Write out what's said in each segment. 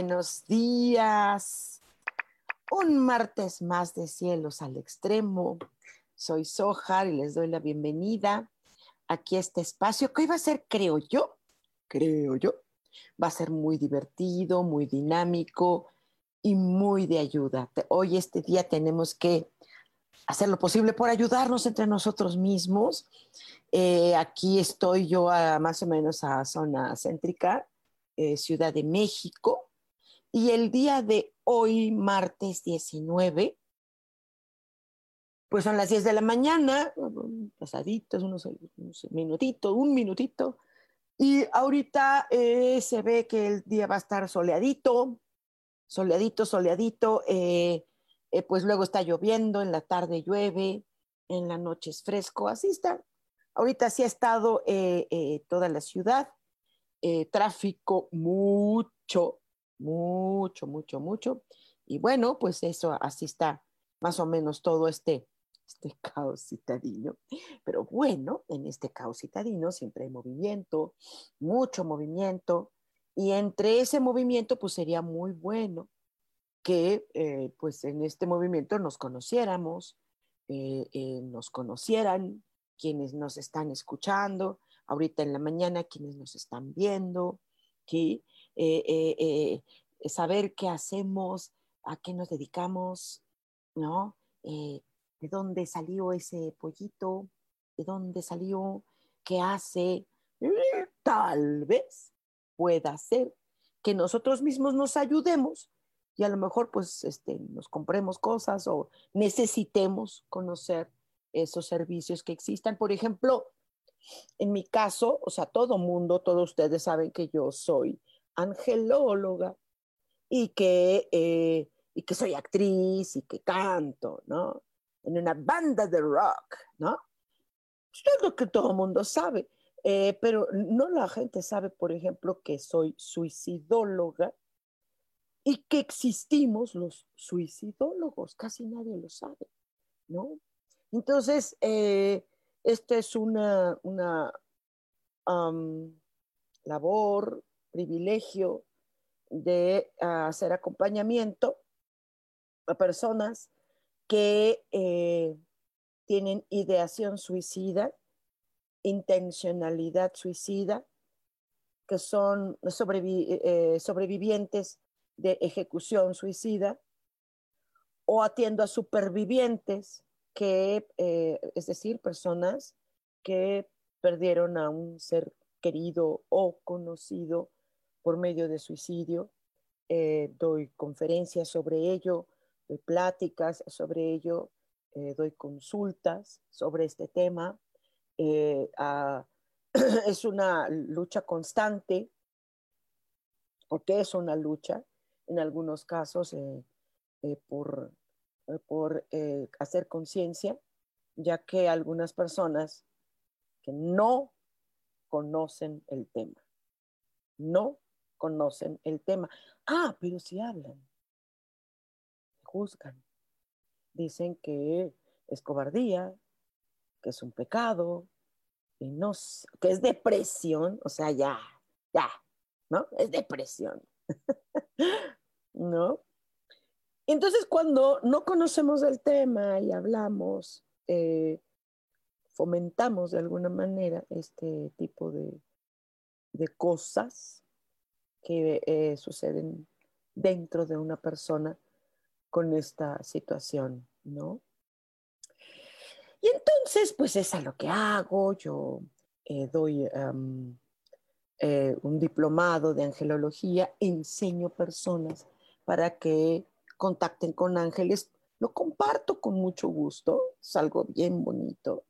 Buenos días. Un martes más de cielos al extremo. Soy Sojar y les doy la bienvenida aquí a este espacio que hoy va a ser, creo yo, creo yo, va a ser muy divertido, muy dinámico y muy de ayuda. Hoy, este día, tenemos que hacer lo posible por ayudarnos entre nosotros mismos. Eh, aquí estoy yo a, más o menos a zona céntrica, eh, Ciudad de México, y el día de hoy, martes 19, pues son las 10 de la mañana, pasaditos, unos, unos minutitos, un minutito, y ahorita eh, se ve que el día va a estar soleadito, soleadito, soleadito, eh, eh, pues luego está lloviendo, en la tarde llueve, en la noche es fresco, así está. Ahorita sí ha estado toda la ciudad, tráfico mucho, mucho, mucho, mucho. Y bueno, pues eso, así está más o menos todo este, este caos citadino. Pero bueno, en este caos citadino siempre hay movimiento, mucho movimiento, y entre ese movimiento pues sería muy bueno que eh, pues en este movimiento nos conociéramos, eh, eh, nos conocieran quienes nos están escuchando, ahorita en la mañana quienes nos están viendo, ¿sí? Saber qué hacemos, a qué nos dedicamos, ¿no? de dónde salió ese pollito, de dónde salió, qué hace. Tal vez pueda ser que nosotros mismos nos ayudemos y a lo mejor pues este, nos compremos cosas o necesitemos conocer esos servicios que existan. Por ejemplo, en mi caso, o sea, todo mundo, todos ustedes saben que yo soy angelóloga y que, eh, y que soy actriz y que canto, ¿no? en una banda de rock, ¿no? Es lo que todo el mundo sabe, eh, pero no la gente sabe, por ejemplo, que soy suicidóloga y que existimos los suicidólogos, casi nadie lo sabe, ¿no? Entonces, eh, esta es una, una labor, privilegio de hacer acompañamiento a personas que eh, tienen ideación suicida, intencionalidad suicida, que son eh, sobrevivientes de ejecución suicida, o atiendo a supervivientes, eh, es decir, personas que perdieron a un ser querido o conocido por medio de suicidio. doy conferencias sobre ello, doy pláticas sobre ello, eh, doy consultas sobre este tema. Eh, es una lucha constante, porque es una lucha en algunos casos eh, por, por hacer conciencia, ya que algunas personas que no conocen el tema, no conocen el tema. Ah, pero si hablan juzgan. Dicen que es cobardía, que es un pecado, y no, que es depresión, o sea, ya, ya, ¿no? Es depresión, ¿no? Entonces, cuando no conocemos el tema y hablamos, eh, fomentamos de alguna manera este tipo de, de cosas que eh, suceden dentro de una persona con esta situación, ¿no? Y entonces, pues es a lo que hago. Yo eh, doy eh, un diplomado de angelología, enseño personas para que contacten con ángeles. Lo comparto con mucho gusto, es algo bien bonito.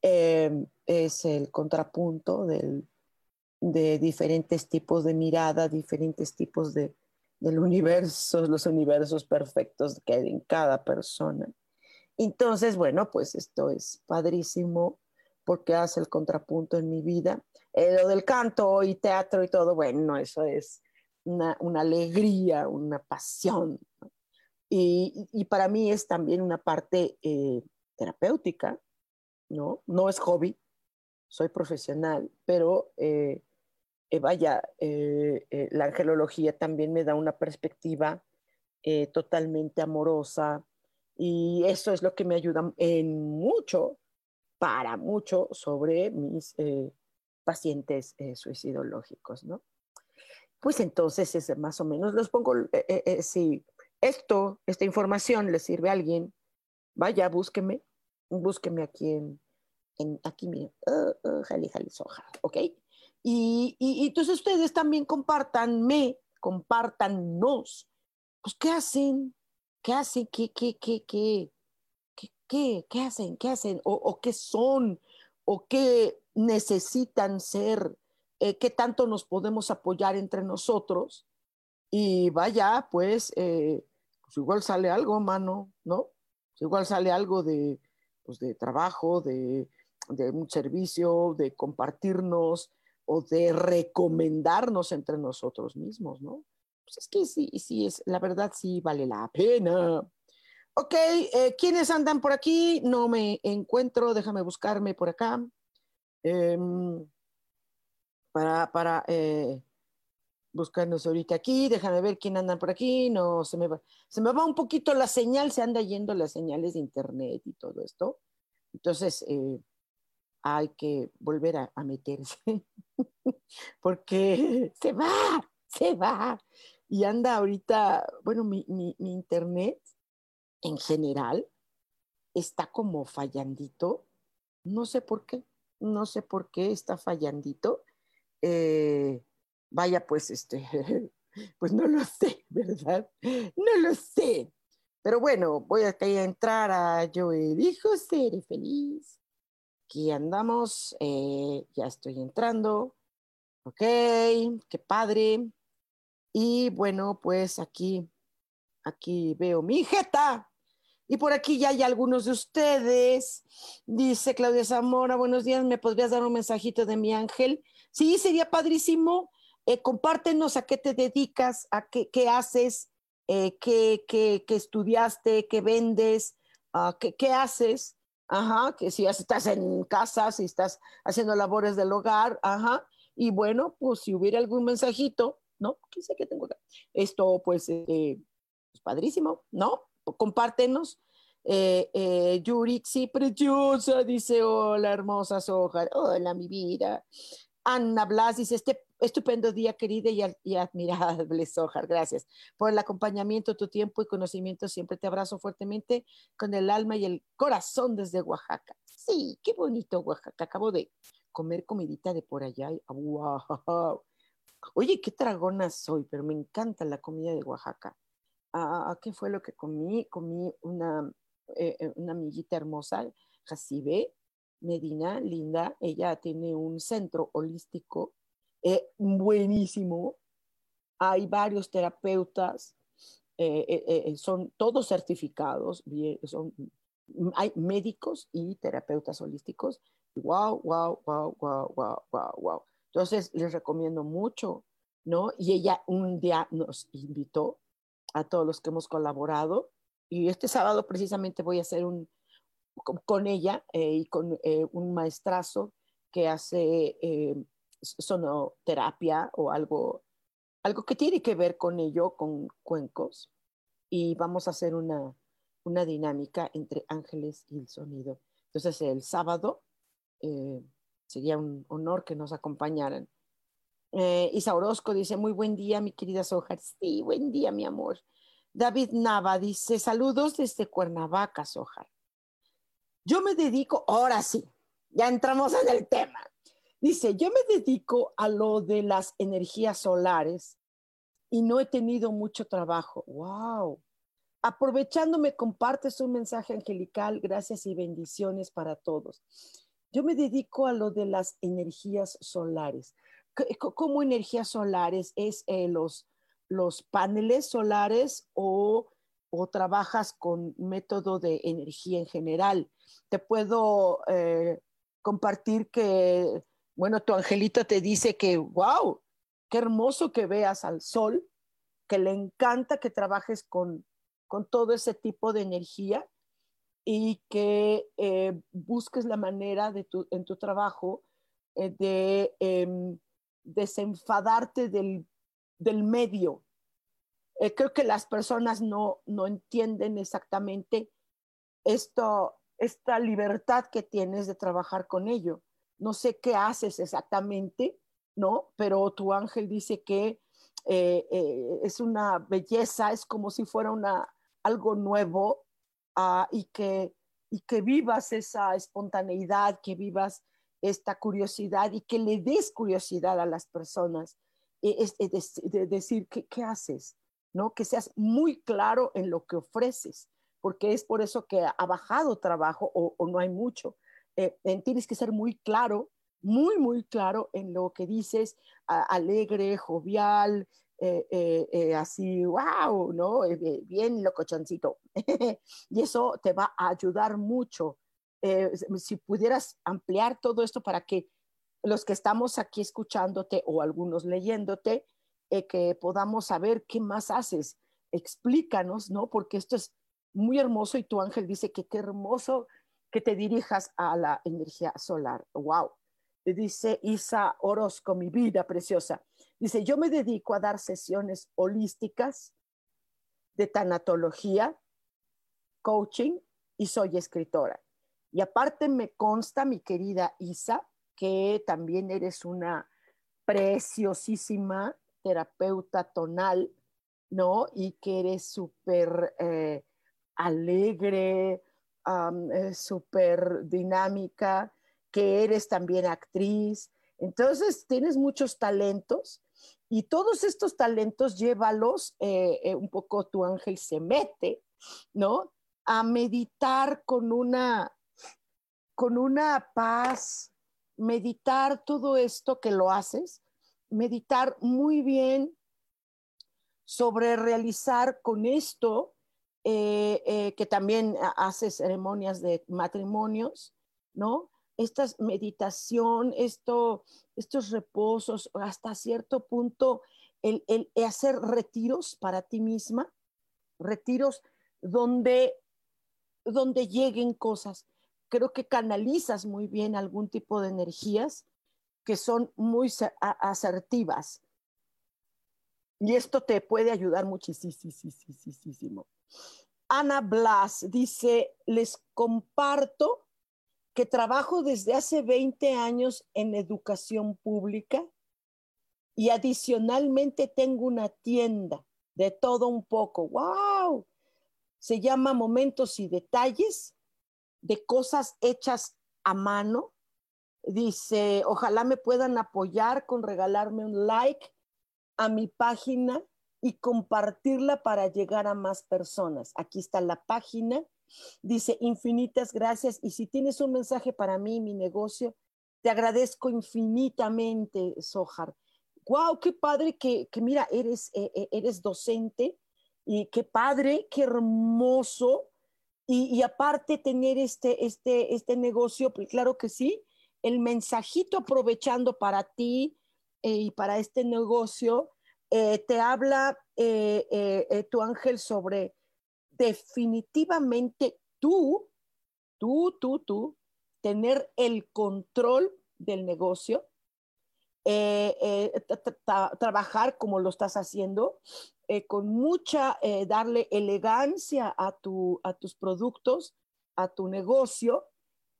Em, es el contrapunto del, de diferentes tipos de mirada, diferentes tipos de, del universo, los universos perfectos que hay en cada persona. Entonces, bueno, pues esto es padrísimo porque hace el contrapunto en mi vida. Eh, lo del canto y teatro y todo, bueno, eso es una, alegría, una pasión. Y, para mí es también una parte eh, terapéutica, ¿no? No es hobby, soy profesional, pero eh, vaya, la angelología también me da una perspectiva totalmente amorosa, y eso es lo que me ayuda en mucho, para mucho, sobre mis eh, pacientes eh, suicidológicos, ¿no? Pues entonces, es más o menos, los pongo, eh, si esto, esta información le sirve a alguien, vaya, búsqueme, búsqueme aquí en, aquí, miren, uh, uh, jali, jali, soja, ¿ok? Y, y, entonces ustedes también compártanme, compártannos, pues, ¿qué hacen? ¿Qué hacen? ¿Qué, qué, qué, qué, qué, qué, hacen? ¿Qué hacen? O, qué son? ¿O qué necesitan ser? Eh, ¿Qué tanto nos podemos apoyar entre nosotros? Y vaya, pues, eh, pues igual sale algo, mano, ¿no? igual sale algo de, pues, de trabajo, de, de un servicio, de compartirnos o de recomendarnos entre nosotros mismos, ¿no? pues es que sí, sí, es, la verdad sí vale la pena. Ok, eh, ¿quiénes andan por aquí? No me encuentro, déjame buscarme por acá. Em, para, para eh, buscarnos ahorita aquí, déjame ver quién andan por aquí. No, se me va, se me va un poquito la señal, se anda yendo las señales de internet y todo esto. Entonces, eh, hay que volver a, meterse, porque se va, se va y anda ahorita, bueno, mi, internet en general está como fallandito. No sé por qué, no sé por qué está fallandito. Eh, vaya, pues, este, pues no lo sé, ¿verdad? No lo sé. Pero bueno, voy a, entrar a Yo elijo ser feliz. Aquí andamos, eh, ya estoy entrando. Ok, qué padre. Y bueno, pues aquí, aquí veo mi jeta. Y por aquí ya hay algunos de ustedes. Dice Claudia Zamora, buenos días, ¿me podrías dar un mensajito de mi ángel? Sí, sería padrísimo. Eh, compártenos a qué te dedicas, a qué, qué haces, eh, qué, qué, qué, estudiaste, qué vendes, uh, qué, qué, haces. Ajá, que si estás en casa, si estás haciendo labores del hogar, ajá. Y bueno, pues si hubiera algún mensajito, ¿no? ¿Qué sé qué tengo acá? Esto, pues, es eh, pues, padrísimo, ¿no? Compártenos. Eh, eh, Yuri, sí, preciosa, dice, hola, hermosa Soja, hola, mi vida. Ana Blas dice, este estupendo día, querida y, admirable Sojar, gracias por el acompañamiento, tu tiempo y conocimiento. Siempre te abrazo fuertemente con el alma y el corazón desde Oaxaca. Sí, qué bonito Oaxaca. Acabo de comer comidita de por allá. ¡Wow! Oye, qué tragona soy, pero me encanta la comida de Oaxaca. Ah, ¿Qué fue lo que comí? Comí una, eh, eh, una amiguita hermosa, Jacibe Medina, linda. Ella tiene un centro holístico eh, buenísimo. Hay varios terapeutas, son todos certificados, son, hay médicos y terapeutas holísticos. Wow, wow, wow, wow, wow, wow, wow. Entonces, les recomiendo mucho, ¿no? Y ella un día nos invitó a todos los que hemos colaborado y este sábado precisamente voy a hacer un, con ella eh, y con eh, un maestrazo que hace eh, sonoterapia o algo, algo que tiene que ver con ello, con cuencos, y vamos a hacer una, una dinámica entre ángeles y el sonido. Entonces el sábado sería un honor que nos acompañaran. Eh, Isa Orozco dice, muy buen día, mi querida Sojar. Sí, buen día, mi amor. David Nava dice, saludos desde Cuernavaca, Sojar. Yo me dedico, ahora sí, ya entramos en el tema. Dice, yo me dedico a lo de las energías solares y no he tenido mucho trabajo. ¡Wow! Aprovechándome, compartes un mensaje angelical. Gracias y bendiciones para todos. Yo me dedico a lo de las energías solares. ¿Cómo energías solares? ¿Es eh, los, los paneles solares o, o, trabajas con método de energía en general? Te puedo eh, compartir que, bueno, tu angelito te dice que, wow, qué hermoso que veas al sol, que le encanta que trabajes con, con todo ese tipo de energía y que eh, busques la manera de tu, en tu trabajo de em, desenfadarte del, del medio. Eh, creo que las personas no, no entienden exactamente esto, esta libertad que tienes de trabajar con ello. No sé qué haces exactamente, ¿no? Pero tu ángel dice que eh, eh, es una belleza, es como si fuera una, algo nuevo uh, y, que, y que vivas esa espontaneidad, que vivas esta curiosidad y que le des curiosidad a las personas, e, es, de, decir ¿qué, qué haces, ¿no? Que seas muy claro en lo que ofreces, porque es por eso que ha bajado trabajo o, no hay mucho. Eh, tienes que ser muy claro, muy, muy claro en lo que dices, alegre, jovial, eh, eh, así, wow, ¿no? bien locochoncito. y eso te va a ayudar mucho eh, si pudieras ampliar todo esto para que los que estamos aquí escuchándote o algunos leyéndote, eh, que podamos saber qué más haces. Explícanos, ¿no? Porque esto es muy hermoso y tu ángel dice que qué hermoso que te dirijas a la energía solar. ¡Wow! Dice Isa Orozco, mi vida preciosa. Dice, yo me dedico a dar sesiones holísticas de tanatología, coaching y soy escritora. Y aparte me consta, mi querida Isa, que también eres una preciosísima terapeuta tonal, ¿no? Y que eres súper eh, alegre, eh, súper dinámica, que eres también actriz. Entonces, tienes muchos talentos y todos estos talentos llévalos, eh, un poco tu ángel se mete, ¿no? A meditar con una con una paz, meditar todo esto que lo haces, meditar muy bien sobre realizar con esto, eh, eh, que también hace ceremonias de matrimonios, ¿no? Esta meditación, esto, estos reposos, hasta cierto punto, el, hacer retiros para ti misma, retiros donde, donde lleguen cosas creo que canalizas muy bien algún tipo de energías que son muy asertivas. Y esto te puede ayudar muchísimo. Ana Blas dice, les comparto que trabajo desde hace 20 años en educación pública y adicionalmente tengo una tienda de todo un poco. ¡Wow! Se llama Momentos y Detalles de cosas hechas a mano. Dice, ojalá me puedan apoyar con regalarme un like a mi página y compartirla para llegar a más personas. Aquí está la página. Dice, infinitas gracias. Y si tienes un mensaje para mí, mi negocio, te agradezco infinitamente, Sohar. ¡Wow! ¡Qué padre que, mira, eres, eh, eh, eres docente! Y qué padre, qué hermoso y, aparte tener este, este, este negocio, pues claro que sí, el mensajito aprovechando para ti eh, y para este negocio, eh, te habla eh, tu ángel sobre definitivamente tú, tú, tú, tú, tener el control del negocio, trabajar como lo estás haciendo, eh, con mucha, eh, darle elegancia a, tu, a tus productos, a tu negocio,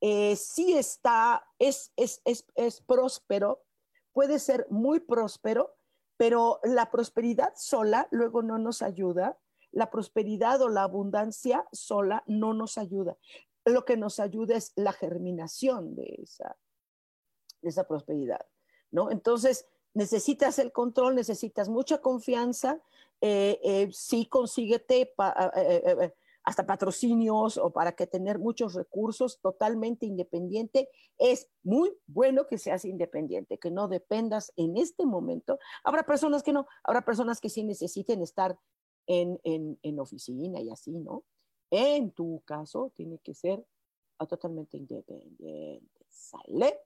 eh, sí está, es, es, es, es, próspero, puede ser muy próspero, pero la prosperidad sola luego no nos ayuda. La prosperidad o la abundancia sola no nos ayuda. Lo que nos ayuda es la germinación de esa, de esa prosperidad, ¿no? Entonces, necesitas el control, necesitas mucha confianza, eh, eh, sí consíguete eh, hasta patrocinios o para que tener muchos recursos totalmente independiente. Es muy bueno que seas independiente, que no dependas en este momento. Habrá personas que no, habrá personas que sí necesiten estar en, en, en oficina y así, ¿no? En tu caso, tiene que ser totalmente independiente. ¿Sale?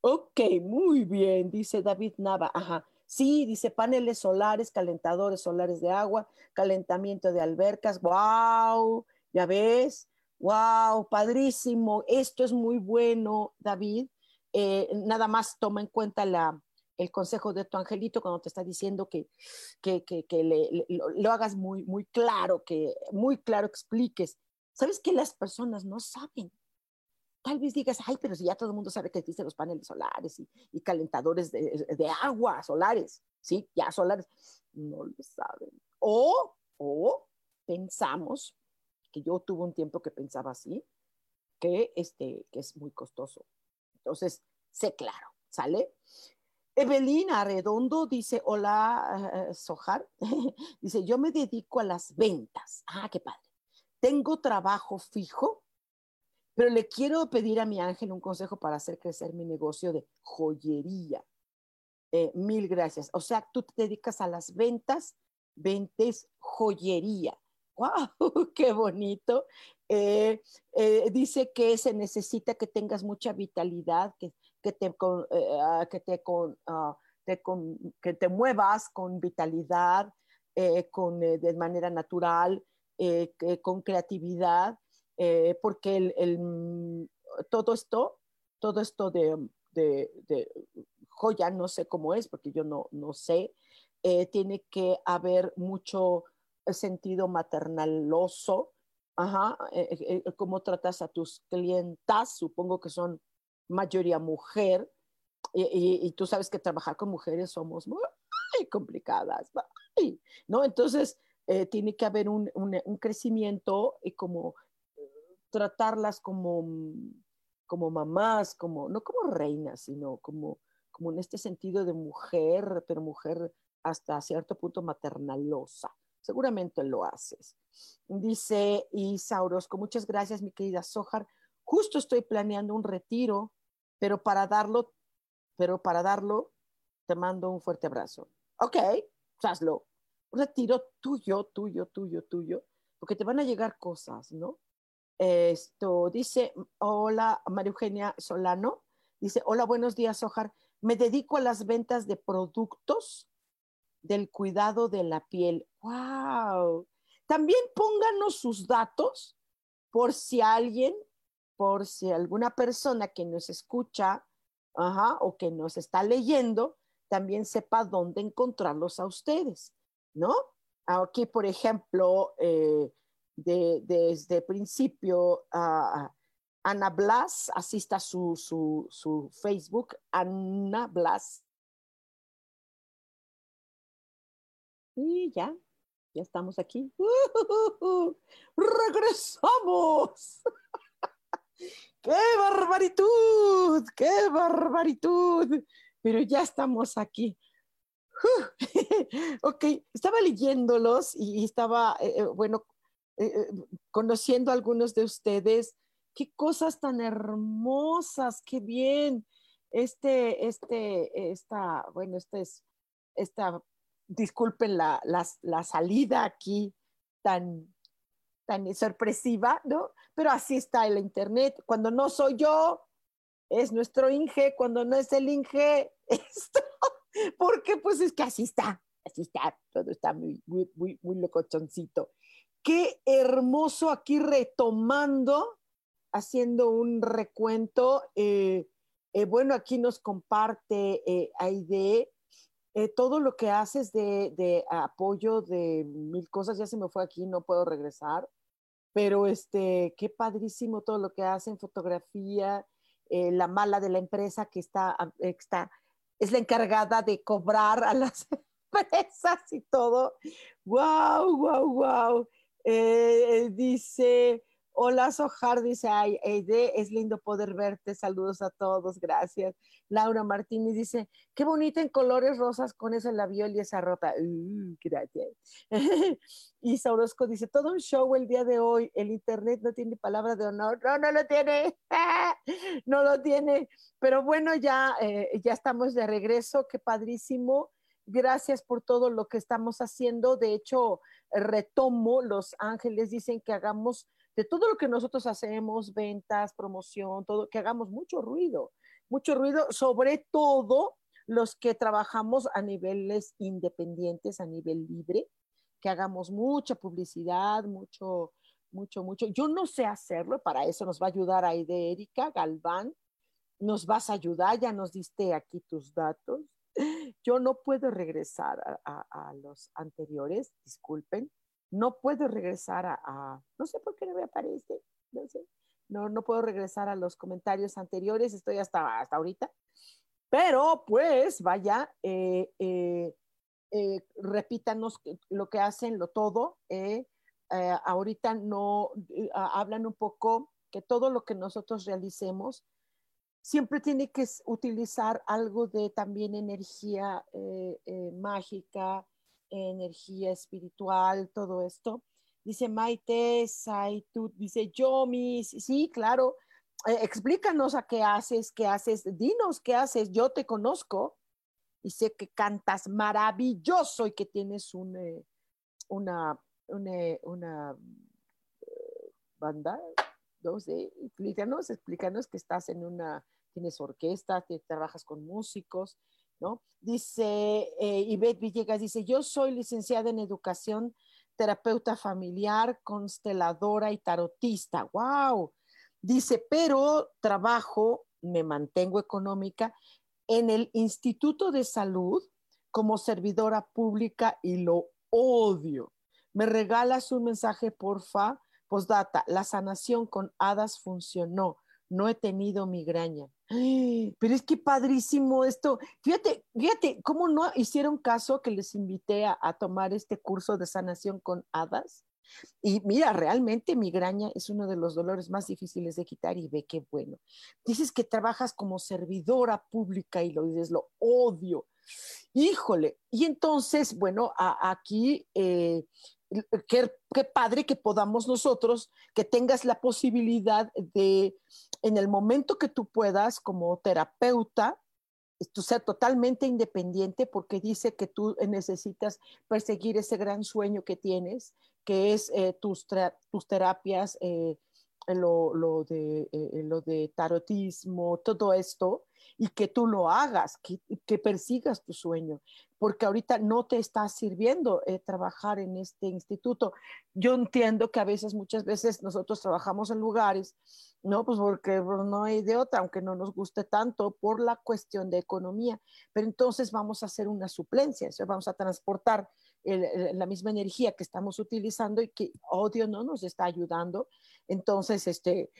Ok, muy bien, dice David Nava. Ajá. Sí, dice paneles solares, calentadores solares de agua, calentamiento de albercas. ¡Wow! ¿Ya ves? ¡Wow! Padrísimo. Esto es muy bueno, David. Eh, nada más toma en cuenta la, el consejo de tu angelito cuando te está diciendo que, que, le, lo, hagas muy, muy claro, que muy claro expliques. ¿Sabes que las personas no saben? Tal vez digas, ay, pero si ya todo el mundo sabe que existen los paneles solares y, calentadores de, agua solares, ¿sí? Ya solares, no lo saben. O, o pensamos, que yo tuve un tiempo que pensaba así, que, este, que es muy costoso. Entonces, sé claro, ¿sale? Evelina Redondo dice, hola, uh, Sojar, dice, yo me dedico a las ventas. Ah, qué padre. Tengo trabajo fijo pero le quiero pedir a mi ángel un consejo para hacer crecer mi negocio de joyería. Eh, mil gracias. O sea, tú te dedicas a las ventas, vendes joyería. ¡Wow! ¡Qué bonito! Eh, eh, dice que se necesita que tengas mucha vitalidad, que, que te, que, te, ah, que te muevas con vitalidad, con, de manera natural, con creatividad eh, porque el, mm, todo esto, todo esto de, joya, no sé cómo es, porque yo no, no sé, eh, tiene que haber mucho sentido maternaloso, ajá, eh, cómo tratas a tus clientas, supongo que son mayoría mujer, y, tú sabes que trabajar con mujeres somos muy complicadas, ¿no? Entonces, tiene que haber un, un, un crecimiento y como tratarlas como, como mamás, como, no como reinas, sino como, como en este sentido de mujer, pero mujer hasta cierto punto maternalosa. Seguramente lo haces. Dice Isaurosco, muchas gracias, mi querida Sojar. Justo estoy planeando un retiro, pero para darlo, pero para darlo, te mando un fuerte abrazo. Ok, hazlo. Un retiro tuyo, tuyo, tuyo, tuyo, porque te van a llegar cosas, ¿no? Esto dice, hola María Eugenia Solano, dice, hola, buenos días, Ojar. Me dedico a las ventas de productos del cuidado de la piel. ¡Wow! También pónganos sus datos por si alguien, por si alguna persona que nos escucha o que nos está leyendo, también sepa dónde encontrarlos a ustedes, ¿no? Aquí, por ejemplo, eh, de, desde principio Ana Blas, su, su, su Facebook, Ana Blas. Y ya, ya estamos aquí. ¡Regresamos! ¡Qué barbaritud! ¡Qué barbaritud! Pero ya estamos aquí. ok, estaba leyéndolos y estaba, eh, eh, bueno, eh, eh, conociendo a algunos de ustedes. Qué cosas tan hermosas, qué bien. Este, este, esta, bueno, este es, esta, disculpen la, la, salida aquí tan, tan sorpresiva, ¿no? Pero así está el Internet. Cuando no soy yo, es nuestro Inge. Cuando no es el Inge, esto. Porque pues es que así está, así está. Todo está muy, muy, muy, muy locochoncito. Qué hermoso aquí retomando, haciendo un recuento. Eh, eh, bueno, aquí nos comparte eh, Aide eh, todo lo que haces de, apoyo de mil cosas. Ya se me fue aquí, no puedo regresar. Pero este, qué padrísimo todo lo que hacen, fotografía, la mala de la empresa que está, está es la encargada de cobrar a las empresas y todo. ¡Wow, wow, wow! Dice, Hola, Sojar, dice, ay, Eide, es lindo poder verte, saludos a todos, gracias. Laura Martínez dice, qué bonita en colores rosas con ese labiol y esa ropa. Uh, gracias. y Saurosco dice, todo un show el día de hoy, el internet no tiene palabra de honor. No, no lo tiene, no lo tiene. Pero bueno, ya, eh, ya estamos de regreso, qué padrísimo. Gracias por todo lo que estamos haciendo. De hecho, retomo, los ángeles dicen que hagamos de todo lo que nosotros hacemos, ventas, promoción, todo, que hagamos mucho ruido, mucho ruido, sobre todo los que trabajamos a niveles independientes, a nivel libre, que hagamos mucha publicidad, mucho, mucho, mucho. Yo no sé hacerlo, para eso nos va a ayudar ahí de Erika Galván, nos vas a ayudar, ya nos diste aquí tus datos. Yo no puedo regresar a, a los anteriores, disculpen, no puedo regresar a, no sé por qué no me aparece, no sé, no, no puedo regresar a los comentarios anteriores, estoy hasta, hasta ahorita, pero pues vaya, eh, eh, eh, repítanos lo que hacen, lo todo, ahorita no, hablan un poco que todo lo que nosotros realicemos, siempre tiene que utilizar algo de también energía mágica, energía espiritual, todo esto. Dice Maite tú dice yo, mis, sí, claro, eh, explícanos a qué haces, qué haces, dinos qué haces, yo te conozco y sé que cantas maravilloso y que tienes un, eh, una, una, eh, banda, no sé, explícanos, explícanos que estás en una, tienes orquesta, que trabajas con músicos, ¿no? Dice eh, Ivette Villegas, dice, yo soy licenciada en educación, terapeuta familiar, consteladora y tarotista. ¡Wow! Dice, pero trabajo, me mantengo económica en el Instituto de Salud como servidora pública y lo odio. Me regalas un mensaje, porfa. Postdata, la sanación con hadas funcionó no he tenido migraña. Pero es que padrísimo esto. Fíjate, fíjate, ¿cómo no hicieron caso que les invité a, tomar este curso de sanación con hadas? Y mira, realmente migraña es uno de los dolores más difíciles de quitar y ve qué bueno. Dices que trabajas como servidora pública y lo dices, lo odio. Híjole. Y entonces, bueno, aquí eh, qué, padre que podamos nosotros, que tengas la posibilidad de, en el momento que tú puedas, como terapeuta, tú ser totalmente independiente porque dice que tú necesitas perseguir ese gran sueño que tienes, que es eh, tus, tus terapias, eh, lo, de, eh, lo de tarotismo, todo esto, y que tú lo hagas, que, que persigas tu sueño, porque ahorita no te está sirviendo eh, trabajar en este instituto. Yo entiendo que a veces, muchas veces nosotros trabajamos en lugares, ¿no? Pues porque pues, no hay de otra, aunque no nos guste tanto por la cuestión de economía, pero entonces vamos a hacer una suplencia, vamos a transportar la misma energía que estamos utilizando y que odio no nos está ayudando. Entonces, este,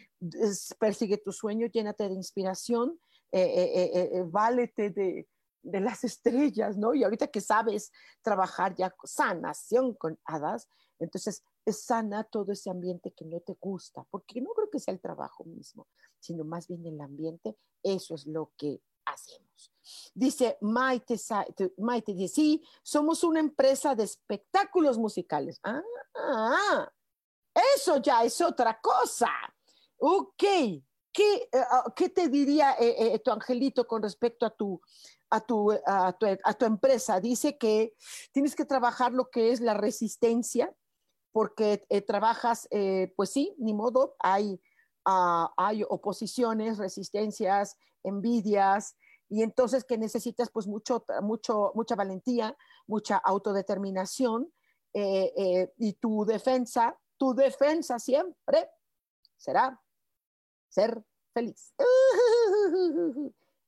persigue tu sueño, llénate de inspiración, eh, eh, eh, válete de, de, las estrellas, ¿no? Y ahorita que sabes trabajar ya sanación con hadas, entonces sana todo ese ambiente que no te gusta, porque no creo que sea el trabajo mismo, sino más bien el ambiente, eso es lo que hacemos. Dice Maite, Maite dice, sí, somos una empresa de espectáculos musicales. Ah, eso ya es otra cosa. Ok, ¿Qué, eh, ah, ¿qué, te diría eh, eh, tu angelito con respecto a tu, a, tu, a, tu, a tu empresa? Dice que tienes que trabajar lo que es la resistencia, porque trabajas, pues sí, ni modo, hay, uh, hay oposiciones, resistencias, envidias, y entonces que necesitas pues mucho, mucho, mucha valentía, mucha autodeterminación, y tu defensa, tu defensa siempre será ser feliz.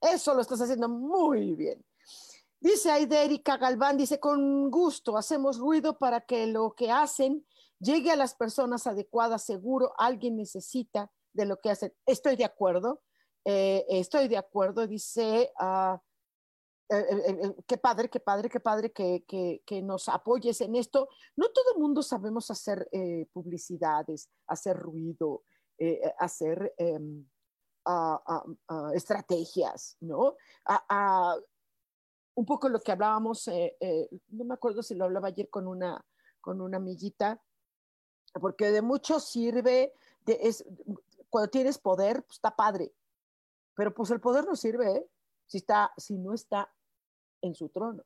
Eso lo estás haciendo muy bien. Dice Erika Galván, dice, con gusto hacemos ruido para que lo que hacen llegue a las personas adecuadas, seguro alguien necesita de lo que hacen. Estoy de acuerdo, eh, estoy de acuerdo, dice, uh, qué padre, qué padre, qué padre que, que, nos apoyes en esto. No todo el mundo sabemos hacer publicidades, hacer ruido, hacer em, estrategias, ¿no? un poco lo que hablábamos, no me acuerdo si lo hablaba ayer con una, con una amiguita, porque de mucho sirve, cuando tienes poder, pues está padre, pero pues el poder no sirve ¿eh? si, está, si no está en su trono.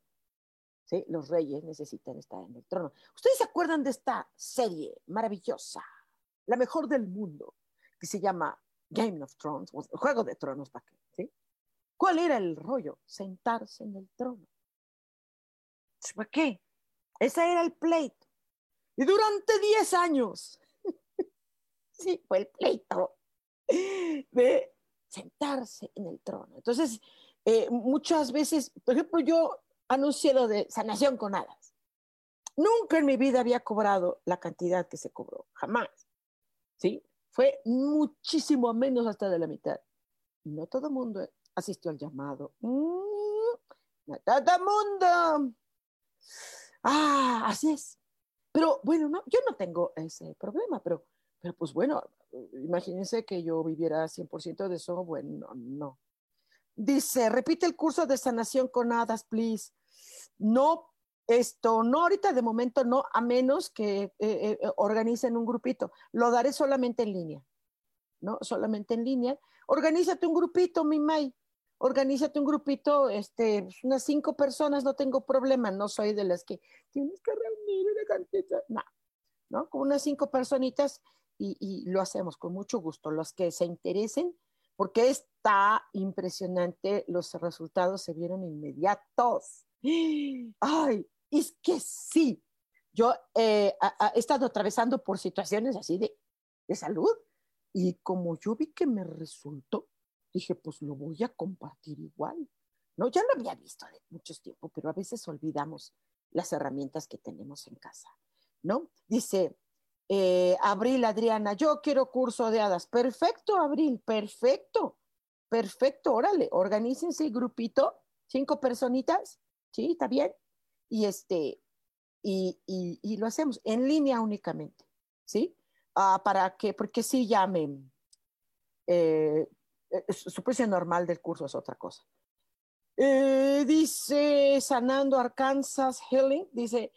¿sí? Los reyes necesitan estar en el trono. ¿Ustedes se acuerdan de esta serie maravillosa, la mejor del mundo, que se llama Game of Thrones, Juego de Tronos, ¿para qué? ¿sí? ¿Cuál era el rollo? Sentarse en el trono. ¿Para qué? Ese era el pleito. Y durante 10 años, sí, fue el pleito de sentarse en el trono. Entonces, eh, muchas veces, por ejemplo, yo anuncié lo de sanación con hadas. Nunca en mi vida había cobrado la cantidad que se cobró, jamás. ¿Sí? Fue muchísimo menos hasta de la mitad. No todo el mundo asistió al llamado. Mm, no todo mundo. Ah, así es. Pero bueno, no, yo no tengo ese problema, pero, pero pues bueno, imagínense que yo viviera 100% de eso, bueno, no. Dice, repite el curso de sanación con hadas, please. No, esto, no ahorita de momento no, a menos que eh, eh, organicen un grupito. Lo daré solamente en línea, ¿no? Solamente en línea. Organízate un grupito, mi May. Organízate un grupito, este, unas cinco personas, no tengo problema. No soy de las que tienes que reunir una cantidad. No, ¿no? Con unas cinco personitas y, lo hacemos con mucho gusto. Los que se interesen, porque está impresionante, los resultados se vieron inmediatos. Ay, es que sí, yo eh, he estado atravesando por situaciones así de, de salud y como yo vi que me resultó, dije, pues lo voy a compartir igual. No, ya lo había visto de muchos tiempo, pero a veces olvidamos las herramientas que tenemos en casa, ¿no? Dice, eh, Abril, Adriana, yo quiero curso de hadas. Perfecto, Abril, perfecto, perfecto, órale, organícense grupito, cinco personitas, ¿sí? ¿Está bien? Y este, y, y, lo hacemos en línea únicamente, ¿sí? Ah, para que, porque sí llamen, eh, su precio normal del curso es otra cosa. Eh, dice Sanando Arkansas Healing, dice,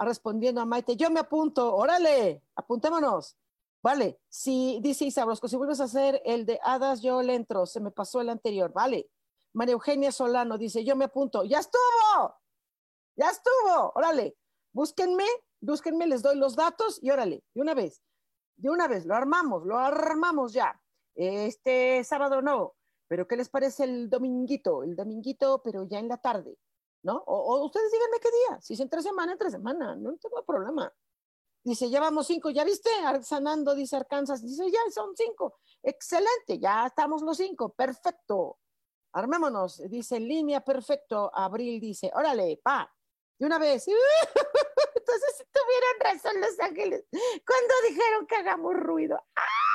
respondiendo a Maite, yo me apunto, órale, apuntémonos. Vale, si dice Isabrosco, si vuelves a hacer el de hadas, yo le entro, se me pasó el anterior, vale. María Eugenia Solano dice, yo me apunto, ya estuvo, ya estuvo, órale, búsquenme, búsquenme, les doy los datos y órale, de una vez, de una vez, lo armamos, lo armamos ya. Este sábado no, pero ¿qué les parece el dominguito? El dominguito, pero ya en la tarde. ¿No? O, ustedes díganme qué día, si es entre semana, entre semana, no tengo problema. Dice, ya vamos cinco, ¿ya viste? Sanando, dice Arkansas, dice, ya son cinco, excelente, ya estamos los cinco, perfecto. Armémonos, dice, en línea, perfecto. Abril dice, órale, pa, de una vez. Entonces, si tuvieran razón Los Ángeles, cuando dijeron que hagamos ruido. ¡Ah!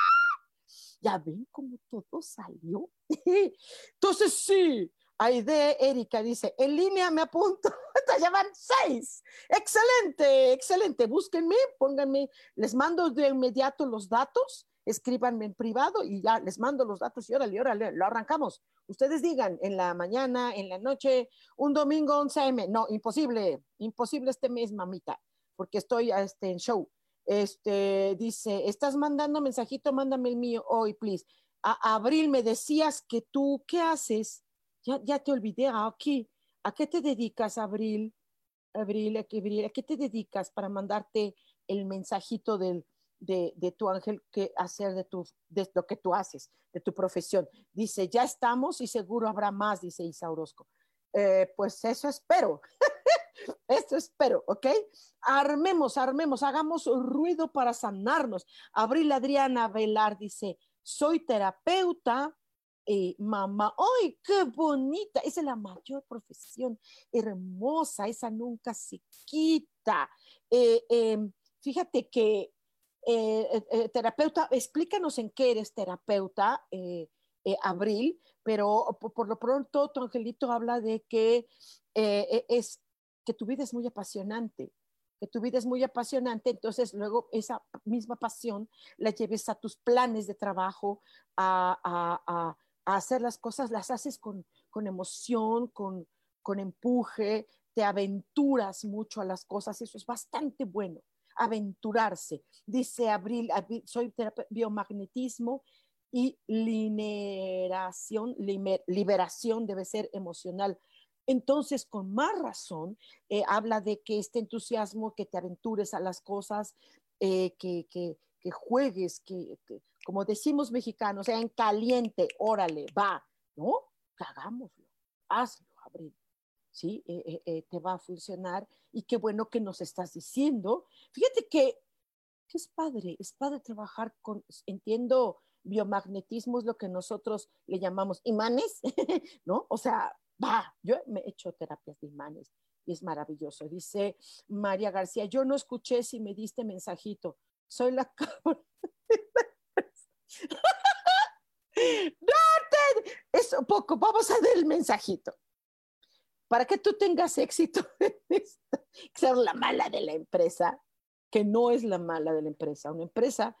Ya ven cómo todo salió. Entonces, sí, Aide Erika dice, en línea me apunto, te llevan seis. Excelente, excelente. Búsquenme, pónganme, les mando de inmediato los datos, escríbanme en privado y ya les mando los datos y órale, órale, lo arrancamos. Ustedes digan, en la mañana, en la noche, un domingo 11 a.m. No, imposible, imposible este mes, mamita, porque estoy este, en show. Este, dice, estás mandando mensajito, mándame el mío hoy, please. A Abril, me decías que tú, ¿qué haces? Ya, te olvidé, ah, aquí, ¿a qué te dedicas, Abril? Abril, ¿a qué, te dedicas para mandarte el mensajito del, de, tu ángel que hacer de, tu, de lo que tú haces, de tu profesión? Dice, ya estamos y seguro habrá más, dice Isa Orozco. Eh, pues eso espero. Esto espero, ¿ok? Armemos, armemos, hagamos ruido para sanarnos. Abril Adriana Velar dice, soy terapeuta, eh, mamá, ¡ay, qué bonita! Esa es la mayor profesión, hermosa, esa nunca se quita. Eh, em, fíjate que eh, terapeuta, explícanos en qué eres terapeuta. Abril, pero por, lo pronto tu angelito habla de que es que tu vida es muy apasionante, que tu vida es muy apasionante, entonces luego esa misma pasión la lleves a tus planes de trabajo, a, hacer las cosas, las haces con, emoción, con, con empuje, te aventuras mucho a las cosas, eso es bastante bueno, aventurarse. Dice Abril, soy biomagnetismo y liberación, liberación debe ser emocional. Entonces, con más razón, eh, habla de que este entusiasmo, que te aventures a las cosas, eh, que, que, juegues, que, como decimos mexicanos, en caliente, órale, va, ¿no? Hagámoslo, hazlo, Abril. ¿Sí? Eh, te va a funcionar y qué bueno que nos estás diciendo. Fíjate que, que es padre, es padre trabajar con, entiendo, biomagnetismo es lo que nosotros le llamamos imanes, ¿no? O sea, va, yo me he hecho terapias de imanes y es maravilloso. Dice María García, yo no escuché si me diste mensajito, soy la cabra. No es un poco, vamos a ver el mensajito. Para que tú tengas éxito ser la mala de la empresa, que no es la mala de la empresa. Una empresa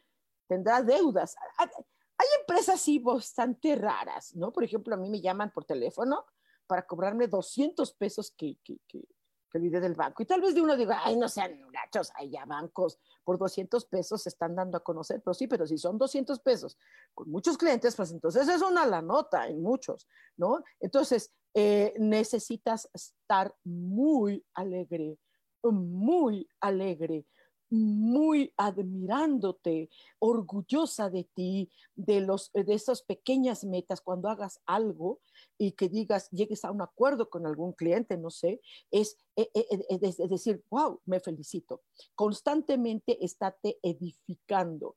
tendrá deudas. Hay empresas sí bastante raras, ¿no? Por ejemplo, a mí me llaman por teléfono para cobrarme 200 pesos que, que, que, que olvidé del banco. Y tal vez de uno diga, ay, no sean gachos, hay ya bancos por 200 pesos se están dando a conocer, pero sí, pero si son 200 pesos con muchos clientes, pues entonces es una la nota en muchos, ¿no? Entonces, eh, necesitas estar muy alegre, muy alegre, muy admirándote, orgullosa de ti, de, los, de esas pequeñas metas cuando hagas algo y que digas, llegues a un acuerdo con algún cliente, no sé, es, eh, eh, eh, es, decir, wow, me felicito. Constantemente estate edificando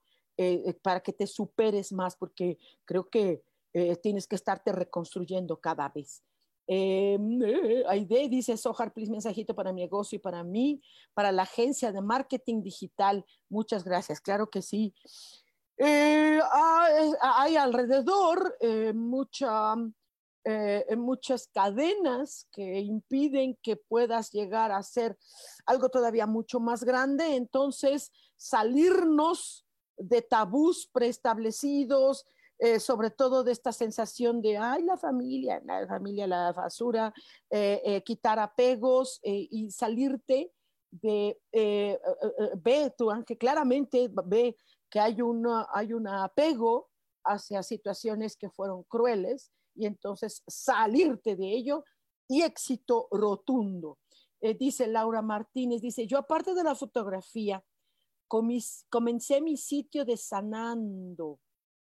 para que te superes más, porque creo que tienes que estarte reconstruyendo cada vez. Eh, Aide dice, Sohar, please, mensajito para mi negocio y para mí, para la agencia de marketing digital. Muchas gracias, claro que sí. Eh, hay, alrededor eh, mucha, eh, muchas cadenas que impiden que puedas llegar a ser algo todavía mucho más grande, entonces salirnos de tabús preestablecidos, eh, sobre todo de esta sensación de, ay, la familia, la familia, la basura, eh, eh, quitar apegos y salirte de, ve tu ángel, claramente ve que hay, una, hay un apego hacia situaciones que fueron crueles y entonces salirte de ello y éxito rotundo. dice Laura Martínez, dice, yo aparte de la fotografía, comencé mi sitio de sanando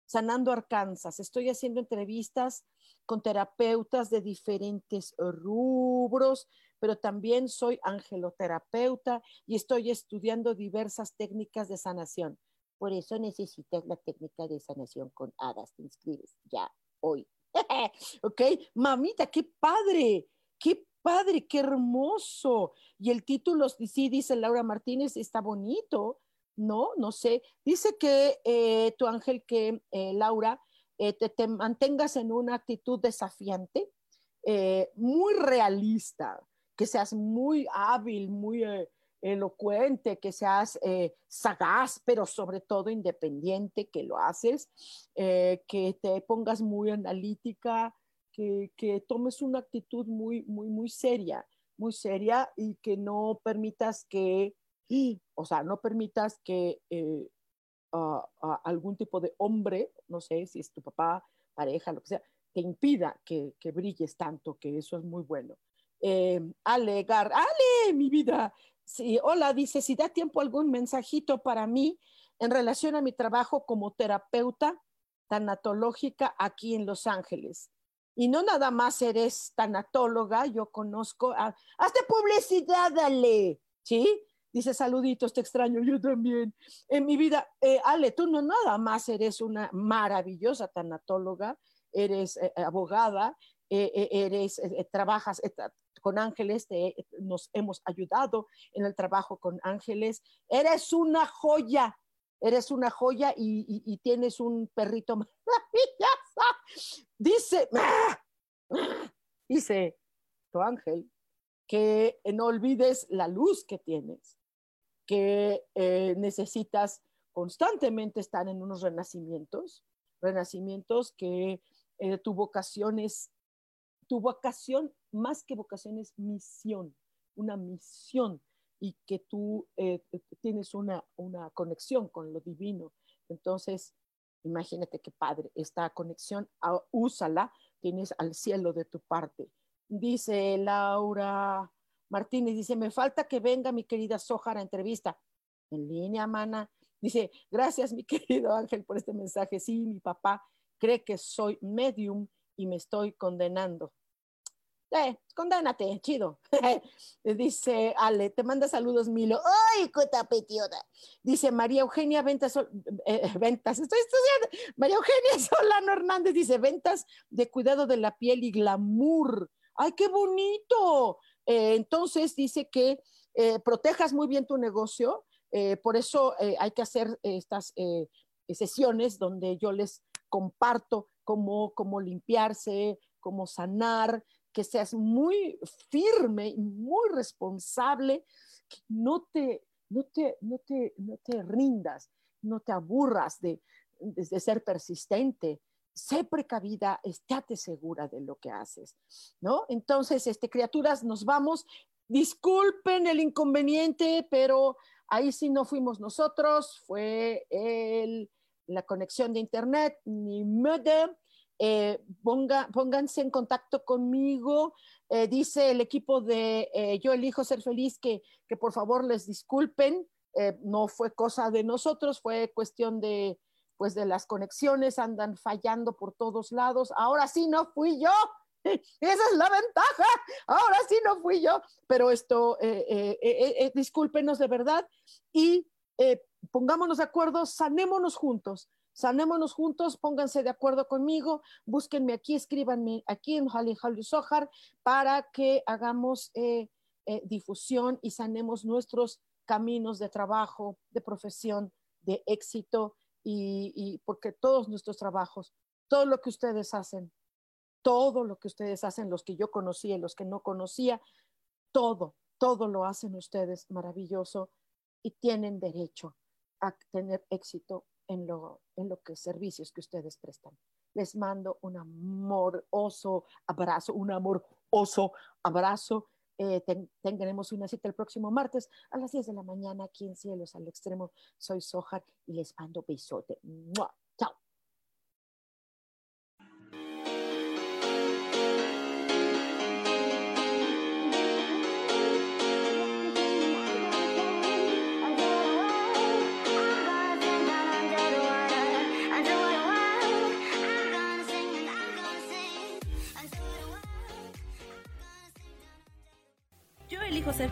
Sanando Arkansas. Estoy haciendo entrevistas con terapeutas de diferentes rubros, pero también soy angeloterapeuta y estoy estudiando diversas técnicas de sanación. Por eso necesitas la técnica de sanación con hadas. Te inscribes ya hoy. ¿Ok? Mamita, qué padre, qué padre, qué hermoso. Y el título, sí, dice Laura Martínez, está bonito no, no sé. Dice que eh, tu ángel, que eh, Laura, eh, te, mantengas en una actitud desafiante, muy realista, que seas muy hábil, muy elocuente, que seas sagaz, pero sobre todo independiente, que lo haces, que te pongas muy analítica, que, que tomes una actitud muy, muy, muy seria, muy seria y que no permitas que o sea, no permitas que eh, algún tipo de hombre, no sé si es tu papá, pareja, lo que sea, te impida que, brilles tanto, que eso es muy bueno. Eh, Ale, mi vida. Sí, hola, dice, si da tiempo algún mensajito para mí en relación a mi trabajo como terapeuta tanatológica aquí en Los Ángeles. Y no nada más eres tanatóloga, yo conozco, hazte publicidad, Ale, ¿sí? Dice, saluditos, te extraño, yo también. En mi vida, eh, Ale, tú no nada más eres una maravillosa tanatóloga, eres eh, abogada, eh, eres, trabajas con ángeles, nos hemos ayudado en el trabajo con ángeles. Eres una joya, eres una joya y, tienes un perrito maravilloso. Dice, dice tu ángel que no olvides la luz que tienes, que eh, necesitas constantemente estar en unos renacimientos, renacimientos que eh, tu vocación es, tu vocación más que vocación es misión, una misión y que tú eh, tienes una, una conexión con lo divino. Entonces, imagínate qué padre, esta conexión, ah, úsala, tienes al cielo de tu parte. Dice Laura Martínez, dice, me falta que venga mi querida Sojar a entrevista. En línea, mana. Dice, gracias mi querido Ángel por este mensaje. Sí, mi papá cree que soy medium y me estoy condenando. Eh, condénate, chido. Dice Ale, te manda saludos, Milo. ¡Ay, cotapetiota! Dice María Eugenia Ventas, eh, Ventas, estoy estudiando. María Eugenia Solano Hernández dice, ventas de cuidado de la piel y glamour. ¡Ay, qué bonito! Eh, entonces dice que eh, protejas muy bien tu negocio. por eso hay que hacer estas sesiones donde yo les comparto cómo, cómo limpiarse, cómo sanar, que seas muy firme y muy responsable, que no te, no te, no te, no te rindas, no te aburras de, de, ser persistente, sé precavida, estate segura de lo que haces, ¿no? Entonces, este, criaturas, nos vamos. Disculpen el inconveniente, pero ahí sí no fuimos nosotros, fue el, la conexión de internet, ni modem, eh, pónganse en contacto conmigo. Eh, dice el equipo de eh, Yo elijo ser feliz que, por favor les disculpen. no fue cosa de nosotros, fue cuestión de, pues, de las conexiones, andan fallando por todos lados. Ahora sí no fui yo. Esa es la ventaja. Ahora sí no fui yo. Pero esto, discúlpenos de verdad y pongámonos de acuerdo, sanémonos juntos sanémonos juntos, pónganse de acuerdo conmigo, búsquenme aquí, escríbanme aquí en Hali Sohar para que hagamos eh, eh, difusión y sanemos nuestros caminos de trabajo, de profesión, de éxito y porque todos nuestros trabajos, todo lo que ustedes hacen, todo lo que ustedes hacen, los que yo conocía y los que no conocía, todo, todo lo hacen ustedes maravilloso y tienen derecho a tener éxito en lo, en lo que servicios que ustedes prestan. Les mando un amoroso abrazo, un amoroso abrazo. Eh, tendremos una cita el próximo martes a las 10 de la mañana aquí en Cielos al Extremo. Soy Sojar y les mando besote. Chao.